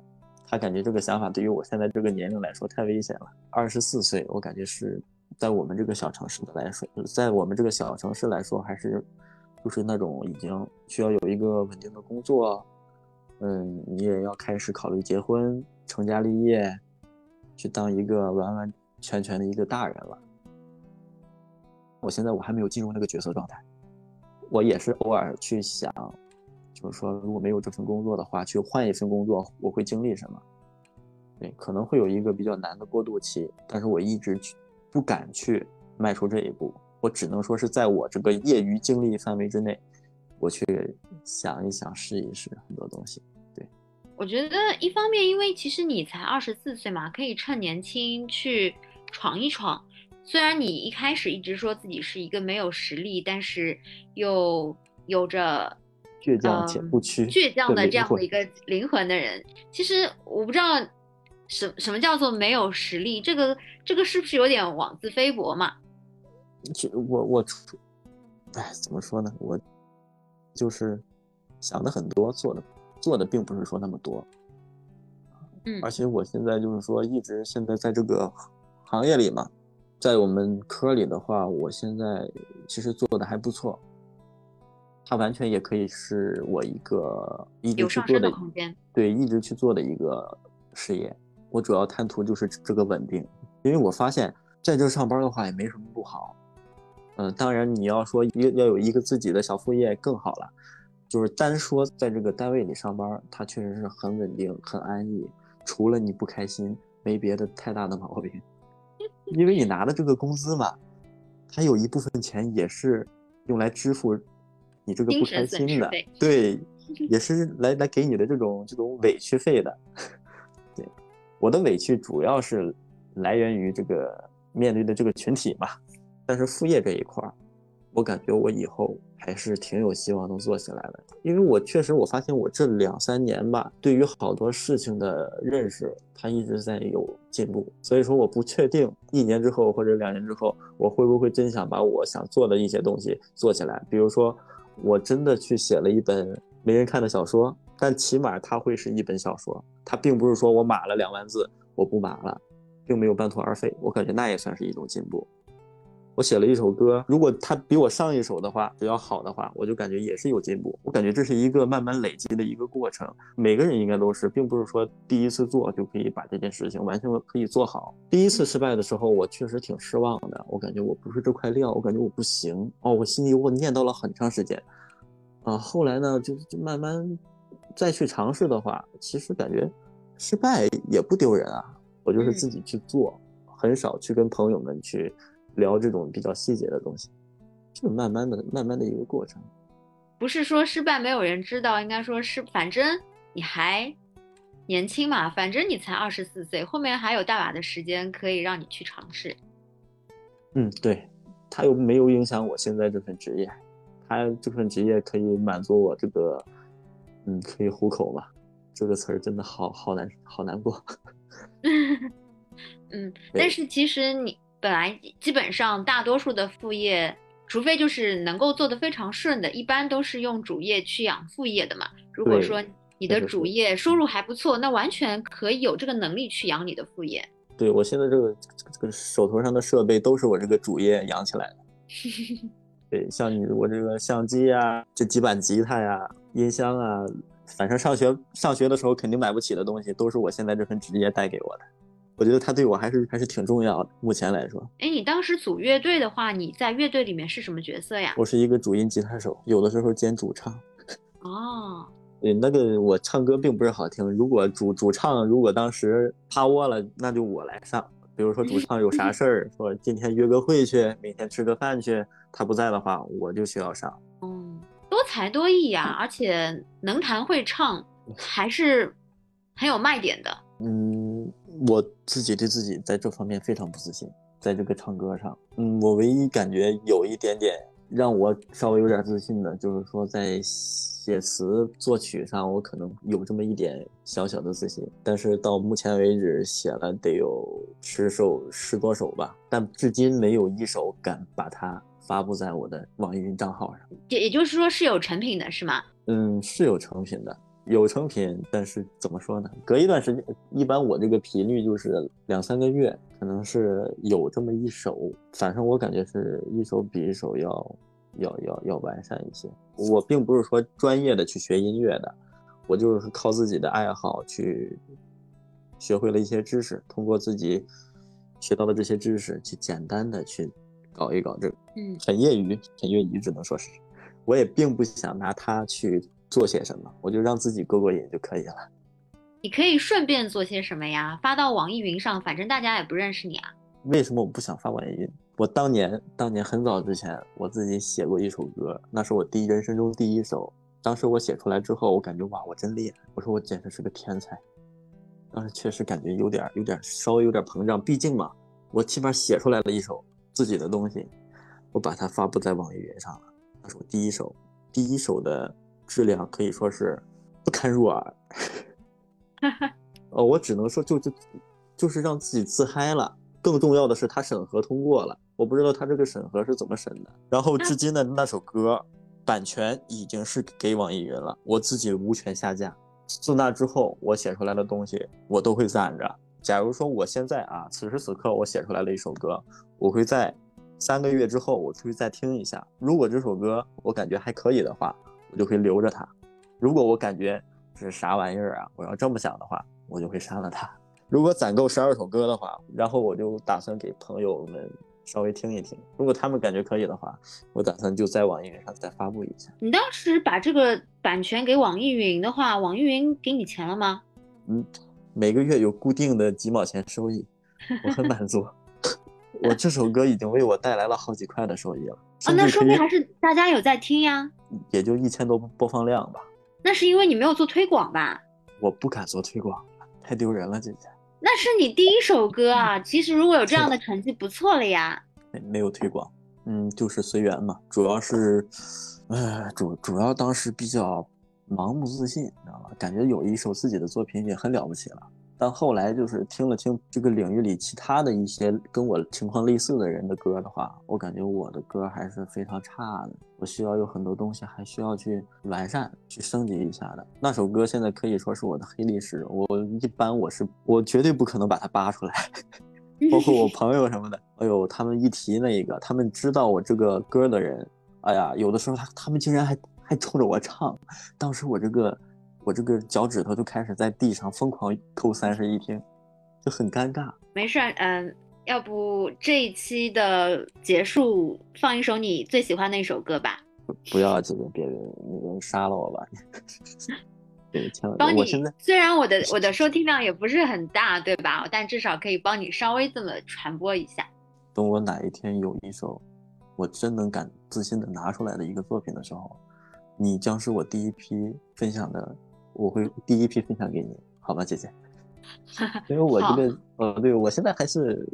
他感觉这个想法对于我现在这个年龄来说太危险了。二十四岁，我感觉是在我们这个小城市的来说，在我们这个小城市来说，还是就是那种已经需要有一个稳定的工作，嗯，你也要开始考虑结婚、成家立业。去当一个完完全全的一个大人了。我现在我还没有进入那个角色状态，我也是偶尔去想，就是说如果没有这份工作的话，去换一份工作，我会经历什么？对，可能会有一个比较难的过渡期，但是我一直去不敢去迈出这一步，我只能说是在我这个业余经历范围之内，我去想一想，试一试很多东西。我觉得一方面，因为其实你才二十四岁嘛，可以趁年轻去闯一闯。虽然你一开始一直说自己是一个没有实力，但是又有着倔强且不屈、倔强的这样的一个灵魂的人。其实我不知道什什么叫做没有实力，这个这个是不是有点妄自菲薄嘛？我我，哎，怎么说呢？我就是想的很多，做的。做的并不是说那么多，嗯，而且我现在就是说一直现在在这个行业里嘛，在我们科里的话，我现在其实做的还不错，它完全也可以是我一个一直去做的空间，对，一直去做的一个事业。我主要贪图就是这个稳定，因为我发现在这上班的话也没什么不好，嗯，当然你要说要要有一个自己的小副业更好了。就是单说在这个单位里上班，它确实是很稳定、很安逸，除了你不开心，没别的太大的毛病。因为你拿的这个工资嘛，它有一部分钱也是用来支付你这个不开心的，对 对，也是来来给你的这种这种委屈费的。对，我的委屈主要是来源于这个面对的这个群体嘛，但是副业这一块儿。我感觉我以后还是挺有希望能做起来的，因为我确实我发现我这两三年吧，对于好多事情的认识，它一直在有进步。所以说，我不确定一年之后或者两年之后，我会不会真想把我想做的一些东西做起来。比如说，我真的去写了一本没人看的小说，但起码它会是一本小说，它并不是说我码了两万字，我不码了，并没有半途而废。我感觉那也算是一种进步。我写了一首歌，如果它比我上一首的话比较好的话，我就感觉也是有进步。我感觉这是一个慢慢累积的一个过程，每个人应该都是，并不是说第一次做就可以把这件事情完全可以做好。第一次失败的时候，我确实挺失望的，我感觉我不是这块料，我感觉我不行哦，我心里我念叨了很长时间啊。后来呢，就就慢慢再去尝试的话，其实感觉失败也不丢人啊。我就是自己去做，很少去跟朋友们去。聊这种比较细节的东西，就慢慢的、慢慢的一个过程。不是说失败没有人知道，应该说是反正你还年轻嘛，反正你才二十四岁，后面还有大把的时间可以让你去尝试。嗯，对，他又没有影响我现在这份职业，他这份职业可以满足我这个，嗯，可以糊口嘛。这个词儿真的好好难，好难过。嗯，但是其实你。本来基本上大多数的副业，除非就是能够做得非常顺的，一般都是用主业去养副业的嘛。如果说你的主业收入还不错，那完全可以有这个能力去养你的副业。对我现在这个这个手头上的设备都是我这个主业养起来的。对，像你我这个相机啊，这几把吉他呀，音箱啊，反正上学上学的时候肯定买不起的东西，都是我现在这份职业带给我的。我觉得他对我还是还是挺重要的。目前来说，哎，你当时组乐队的话，你在乐队里面是什么角色呀？我是一个主音吉他手，有的时候兼主唱。哦，对，那个我唱歌并不是好听。如果主主唱如果当时趴窝了，那就我来上。比如说主唱有啥事儿，说今天约个会去，明天吃个饭去，他不在的话，我就需要上。嗯，多才多艺呀，而且能弹会唱，还是很有卖点的。嗯，我自己对自己在这方面非常不自信，在这个唱歌上，嗯，我唯一感觉有一点点让我稍微有点自信的，就是说在写词作曲上，我可能有这么一点小小的自信。但是到目前为止，写了得有十首十多首吧，但至今没有一首敢把它发布在我的网易云账号上。也也就是说是有成品的是吗？嗯，是有成品的。有成品，但是怎么说呢？隔一段时间，一般我这个频率就是两三个月，可能是有这么一首。反正我感觉是一首比一首要要要要完善一些。我并不是说专业的去学音乐的，我就是靠自己的爱好去学会了一些知识，通过自己学到的这些知识去简单的去搞一搞这个，嗯，很业余，很业余，只能说是，我也并不想拿它去。做些什么，我就让自己过过瘾就可以了。你可以顺便做些什么呀？发到网易云上，反正大家也不认识你啊。为什么我不想发网易云？我当年当年很早之前，我自己写过一首歌，那是我第一人生中第一首。当时我写出来之后，我感觉哇，我真厉害！我说我简直是个天才。当时确实感觉有点有点稍微有点膨胀，毕竟嘛，我起码写出来了一首自己的东西，我把它发布在网易云上了，那是我第一首第一首的。质量可以说是不堪入耳，哦，我只能说就就就是让自己自嗨了。更重要的是，他审核通过了，我不知道他这个审核是怎么审的。然后至今的那首歌版权已经是给网易云了，我自己无权下架。自那之后，我写出来的东西我都会攒着。假如说我现在啊，此时此刻我写出来了一首歌，我会在三个月之后我出去再听一下。如果这首歌我感觉还可以的话。我就会留着它，如果我感觉是啥玩意儿啊，我要这么想的话，我就会删了它。如果攒够十二首歌的话，然后我就打算给朋友们稍微听一听。如果他们感觉可以的话，我打算就在网易云上再发布一下。你当时把这个版权给网易云的话，网易云给你钱了吗？嗯，每个月有固定的几毛钱收益，我很满足。我这首歌已经为我带来了好几块的收益了。啊，那说明还是大家有在听呀。也就一千多播放量吧。那是因为你没有做推广吧？我不敢做推广，太丢人了，姐姐。那是你第一首歌啊，其实如果有这样的成绩，不错了呀。没没有推广，嗯，就是随缘嘛。主要是，呃，主主要当时比较盲目自信，你知道吧？感觉有一首自己的作品已经很了不起了。但后来就是听了听这个领域里其他的一些跟我情况类似的人的歌的话，我感觉我的歌还是非常差的。我需要有很多东西还需要去完善、去升级一下的。那首歌现在可以说是我的黑历史，我一般我是我绝对不可能把它扒出来。包括我朋友什么的，哎呦，他们一提那一个，他们知道我这个歌的人，哎呀，有的时候他他们竟然还还冲着我唱，当时我这个。我这个脚趾头就开始在地上疯狂扣三室一厅，就很尴尬。没事，嗯，要不这一期的结束放一首你最喜欢的一首歌吧？不要，这个，别那个杀了我吧！对，千万。帮你。我现在虽然我的我的收听量也不是很大，对吧？但至少可以帮你稍微这么传播一下。等我哪一天有一首我真能敢自信的拿出来的一个作品的时候，你将是我第一批分享的。我会第一批分享给你，好吗，姐姐。因为我觉得，呃，对我现在还是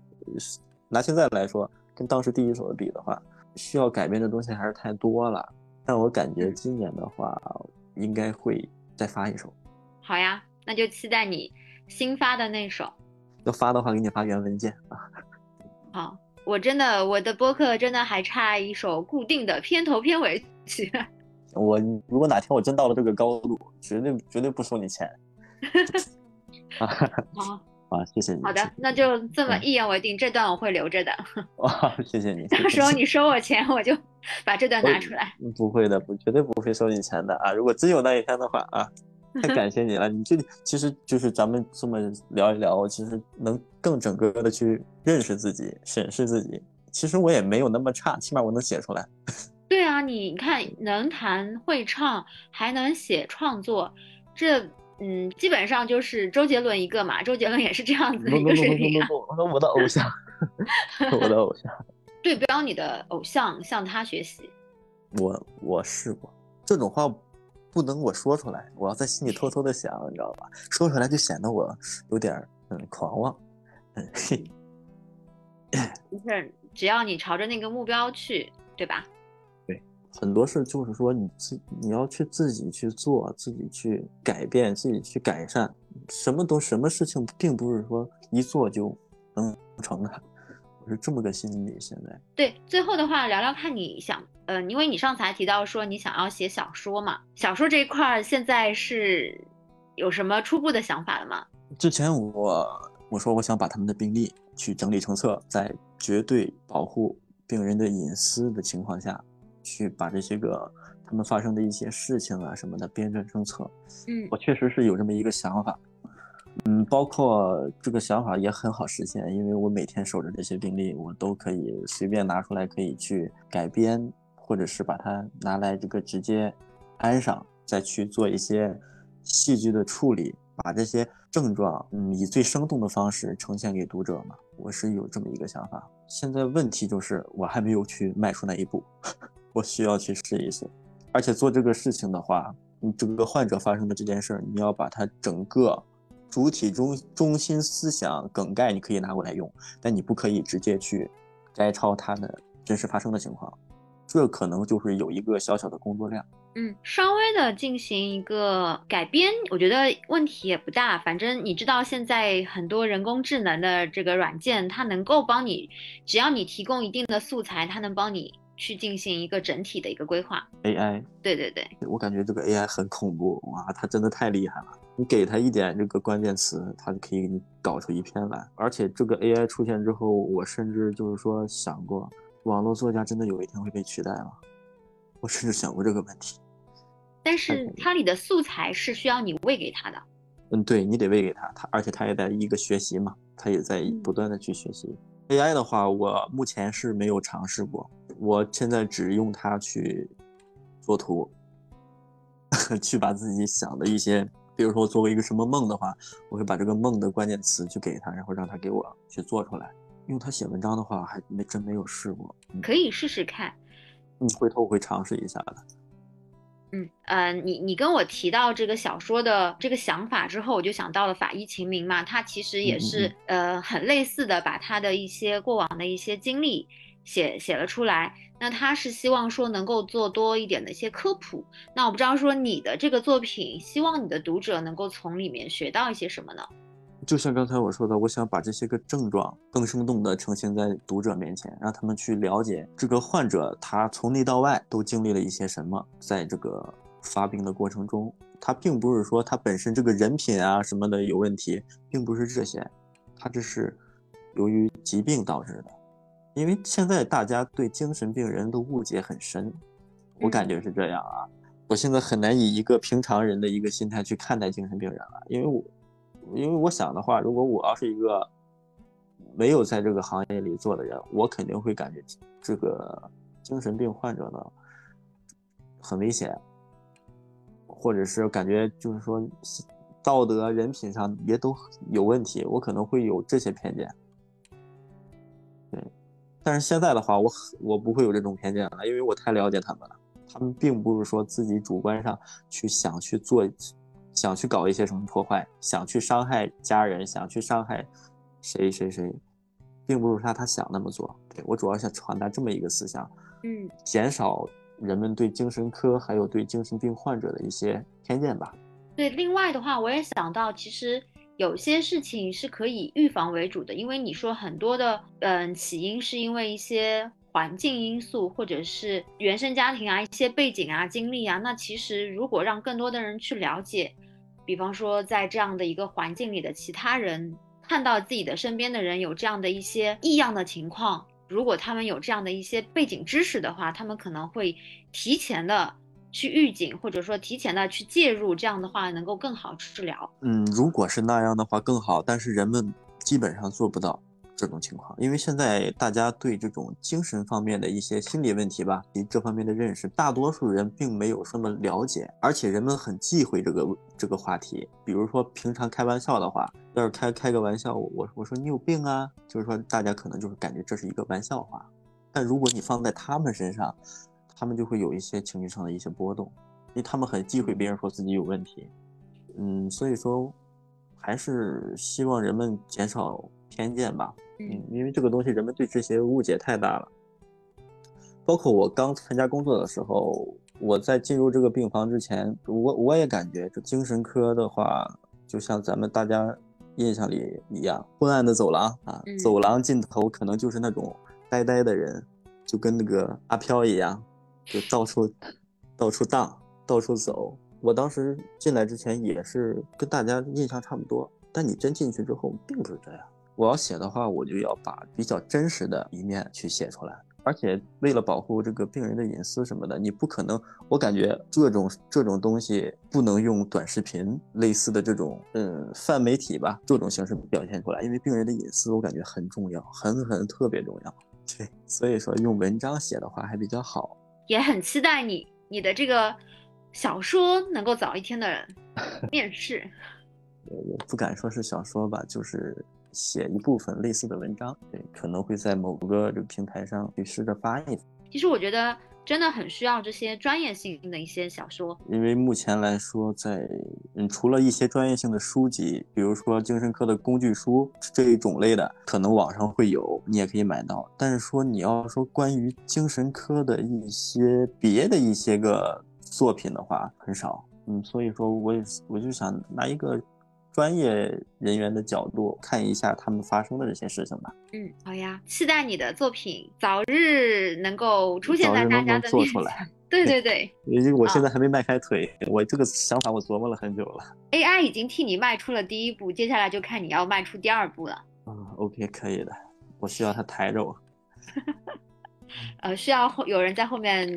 拿现在来说，跟当时第一首的比的话，需要改变的东西还是太多了。但我感觉今年的话，应该会再发一首。好呀，那就期待你新发的那首。要发的话，给你发原文件啊。好，我真的，我的播客真的还差一首固定的片头片尾曲。我如果哪天我真到了这个高度，绝对绝对不收你钱。好，啊，谢谢你。好的，那就这么一言为定，这段我会留着的。哇，谢谢你。到时候你收我钱，我就把这段拿出来。不会的，不绝对不会收你钱的啊！如果真有那一天的话啊，太感谢你了。你这其实就是咱们这么聊一聊，其实能更整个的去认识自己、审视自己。其实我也没有那么差，起码我能写出来。对啊，你看能弹会唱，还能写创作，这嗯，基本上就是周杰伦一个嘛。周杰伦也是这样子的一个水平啊。我的偶像，我的偶像。对标你的偶像，向他学习。我我试过这种话，不能我说出来，我要在心里偷偷的想，你知道吧？说出来就显得我有点嗯狂妄。嗯嘿。就是，只要你朝着那个目标去，对吧？很多事就是说你自你要去自己去做，自己去改变，自己去改善，什么都什么事情并不是说一做就能成的，我是这么个心理。现在对，最后的话聊聊看你想，呃，因为你上次还提到说你想要写小说嘛，小说这一块现在是有什么初步的想法了吗？之前我我说我想把他们的病历去整理成册，在绝对保护病人的隐私的情况下。去把这些个他们发生的一些事情啊什么的编撰成册，嗯，我确实是有这么一个想法，嗯，包括这个想法也很好实现，因为我每天守着这些病例，我都可以随便拿出来，可以去改编，或者是把它拿来这个直接安上，再去做一些戏剧的处理，把这些症状，嗯，以最生动的方式呈现给读者嘛，我是有这么一个想法。现在问题就是我还没有去迈出那一步。我需要去试一试，而且做这个事情的话，你这个患者发生的这件事儿，你要把它整个主体中中心思想梗概，你可以拿过来用，但你不可以直接去摘抄它的真实发生的情况，这可能就是有一个小小的工作量。嗯，稍微的进行一个改编，我觉得问题也不大。反正你知道，现在很多人工智能的这个软件，它能够帮你，只要你提供一定的素材，它能帮你。去进行一个整体的一个规划，AI，对对对，我感觉这个 AI 很恐怖哇，它真的太厉害了。你给它一点这个关键词，它就可以给你搞出一篇来。而且这个 AI 出现之后，我甚至就是说想过，网络作家真的有一天会被取代吗？我甚至想过这个问题。但是它里的素材是需要你喂给他的。嗯，对你得喂给他，他而且他也在一个学习嘛，他也在不断的去学习。AI 的话，我目前是没有尝试过。我现在只用它去做图，去把自己想的一些，比如说我做过一个什么梦的话，我会把这个梦的关键词去给他，然后让他给我去做出来。用它写文章的话，还没真没有试过。可以试试看。嗯，回头我会尝试一下的。嗯呃，你你跟我提到这个小说的这个想法之后，我就想到了法医秦明嘛，他其实也是呃很类似的，把他的一些过往的一些经历写写了出来。那他是希望说能够做多一点的一些科普。那我不知道说你的这个作品，希望你的读者能够从里面学到一些什么呢？就像刚才我说的，我想把这些个症状更生动地呈现在读者面前，让他们去了解这个患者他从内到外都经历了一些什么，在这个发病的过程中，他并不是说他本身这个人品啊什么的有问题，并不是这些，他这是由于疾病导致的。因为现在大家对精神病人的误解很深，我感觉是这样啊，我现在很难以一个平常人的一个心态去看待精神病人了，因为我。因为我想的话，如果我要是一个没有在这个行业里做的人，我肯定会感觉这个精神病患者呢很危险，或者是感觉就是说道德人品上也都有问题，我可能会有这些偏见。对，但是现在的话，我我不会有这种偏见了，因为我太了解他们了，他们并不是说自己主观上去想去做。想去搞一些什么破坏，想去伤害家人，想去伤害谁谁谁，并不是他他想那么做。对我主要想传达这么一个思想，嗯，减少人们对精神科还有对精神病患者的一些偏见吧。对，另外的话，我也想到，其实有些事情是可以预防为主的，因为你说很多的，嗯，起因是因为一些环境因素，或者是原生家庭啊、一些背景啊、经历啊。那其实如果让更多的人去了解。比方说，在这样的一个环境里的其他人看到自己的身边的人有这样的一些异样的情况，如果他们有这样的一些背景知识的话，他们可能会提前的去预警，或者说提前的去介入，这样的话能够更好治疗。嗯，如果是那样的话更好，但是人们基本上做不到。这种情况，因为现在大家对这种精神方面的一些心理问题吧，及这方面的认识，大多数人并没有什么了解，而且人们很忌讳这个这个话题。比如说平常开玩笑的话，要是开开个玩笑，我我说你有病啊，就是说大家可能就是感觉这是一个玩笑话。但如果你放在他们身上，他们就会有一些情绪上的一些波动，因为他们很忌讳别人说自己有问题。嗯，所以说还是希望人们减少偏见吧。嗯，因为这个东西，人们对这些误解太大了。包括我刚参加工作的时候，我在进入这个病房之前，我我也感觉这精神科的话，就像咱们大家印象里一样，昏暗的走廊啊，走廊尽头可能就是那种呆呆的人，就跟那个阿飘一样，就到处到处荡，到处走。我当时进来之前也是跟大家印象差不多，但你真进去之后，并不是这样。我要写的话，我就要把比较真实的一面去写出来，而且为了保护这个病人的隐私什么的，你不可能。我感觉这种这种东西不能用短视频类似的这种嗯泛媒体吧这种形式表现出来，因为病人的隐私我感觉很重要，很很特别重要。对，所以说用文章写的话还比较好。也很期待你你的这个小说能够早一天的 面世。也不敢说是小说吧，就是。写一部分类似的文章，对，可能会在某个这个平台上去试着发一。其实我觉得真的很需要这些专业性的一些小说，因为目前来说，在嗯，除了一些专业性的书籍，比如说精神科的工具书这一种类的，可能网上会有，你也可以买到。但是说你要说关于精神科的一些别的一些个作品的话，很少。嗯，所以说我也我就想拿一个。专业人员的角度看一下他们发生的这些事情吧。嗯，好呀，期待你的作品早日能够出现在大家的面前。做出来。对 对对，因为我现在还没迈开腿，我这个想法我琢磨了很久了。AI 已经替你迈出了第一步，接下来就看你要迈出第二步了。嗯，OK，可以的。我需要他抬着我。呃，需要后有人在后面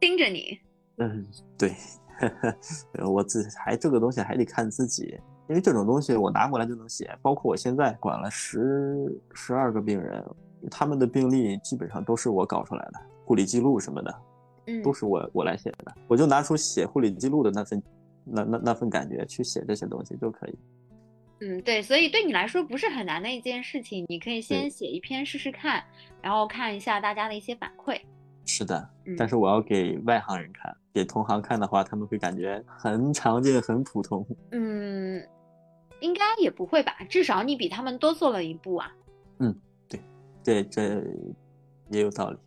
盯着你。嗯，对。我自还这个东西还得看自己。因为这种东西我拿过来就能写，包括我现在管了十十二个病人，他们的病历基本上都是我搞出来的，护理记录什么的，嗯，都是我我来写的，我就拿出写护理记录的那份那那那份感觉去写这些东西就可以。嗯，对，所以对你来说不是很难的一件事情，你可以先写一篇试试看，然后看一下大家的一些反馈。是的，但是我要给外行人看，给同行看的话，他们会感觉很常见、很普通。嗯，应该也不会吧，至少你比他们多做了一步啊。嗯，对，对，这也有道理。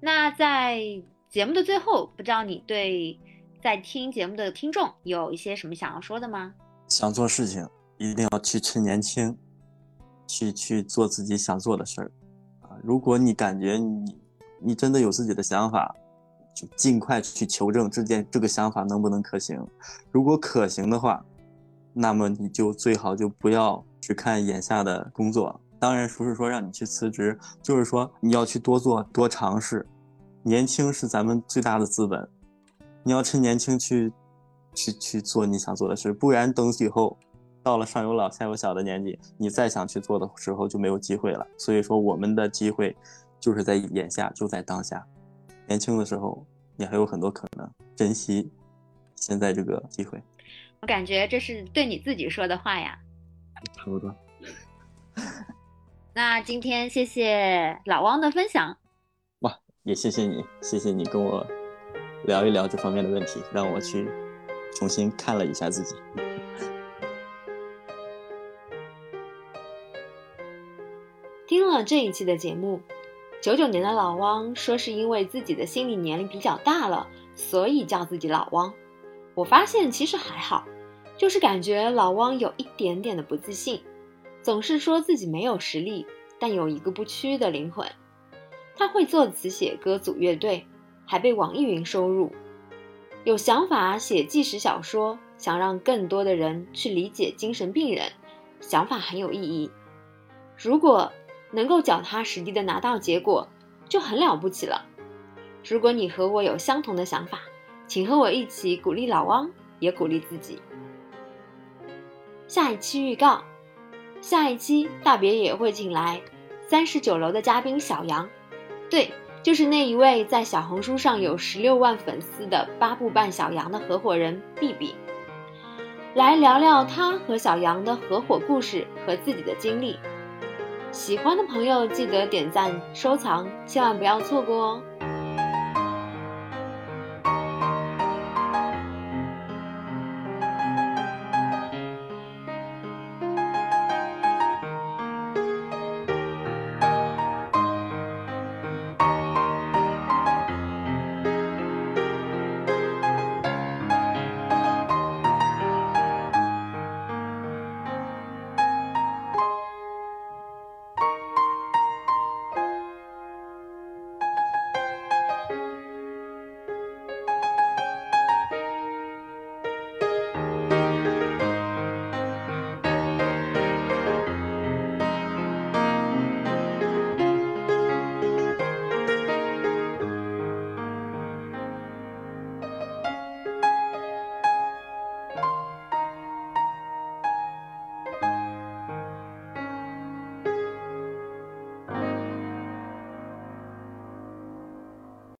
那在节目的最后，不知道你对在听节目的听众有一些什么想要说的吗？想做事情。一定要去趁年轻，去去做自己想做的事儿，啊！如果你感觉你你真的有自己的想法，就尽快去求证这件这个想法能不能可行。如果可行的话，那么你就最好就不要只看眼下的工作。当然不是说让你去辞职，就是说你要去多做多尝试。年轻是咱们最大的资本，你要趁年轻去去去做你想做的事，不然等以后。到了上有老下有小的年纪，你再想去做的时候就没有机会了。所以说，我们的机会就是在眼下，就在当下。年轻的时候，你还有很多可能，珍惜现在这个机会。我感觉这是对你自己说的话呀。差不多。那今天谢谢老汪的分享。哇，也谢谢你，谢谢你跟我聊一聊这方面的问题，让我去重新看了一下自己。听了这一期的节目，九九年的老汪说是因为自己的心理年龄比较大了，所以叫自己老汪。我发现其实还好，就是感觉老汪有一点点的不自信，总是说自己没有实力，但有一个不屈的灵魂。他会作词写歌组乐队，还被网易云收入，有想法写纪实小说，想让更多的人去理解精神病人，想法很有意义。如果能够脚踏实地的拿到结果，就很了不起了。如果你和我有相同的想法，请和我一起鼓励老汪，也鼓励自己。下一期预告：下一期大别野会请来三十九楼的嘉宾小杨，对，就是那一位在小红书上有十六万粉丝的八步半小杨的合伙人 B B，来聊聊他和小杨的合伙故事和自己的经历。喜欢的朋友记得点赞收藏，千万不要错过哦。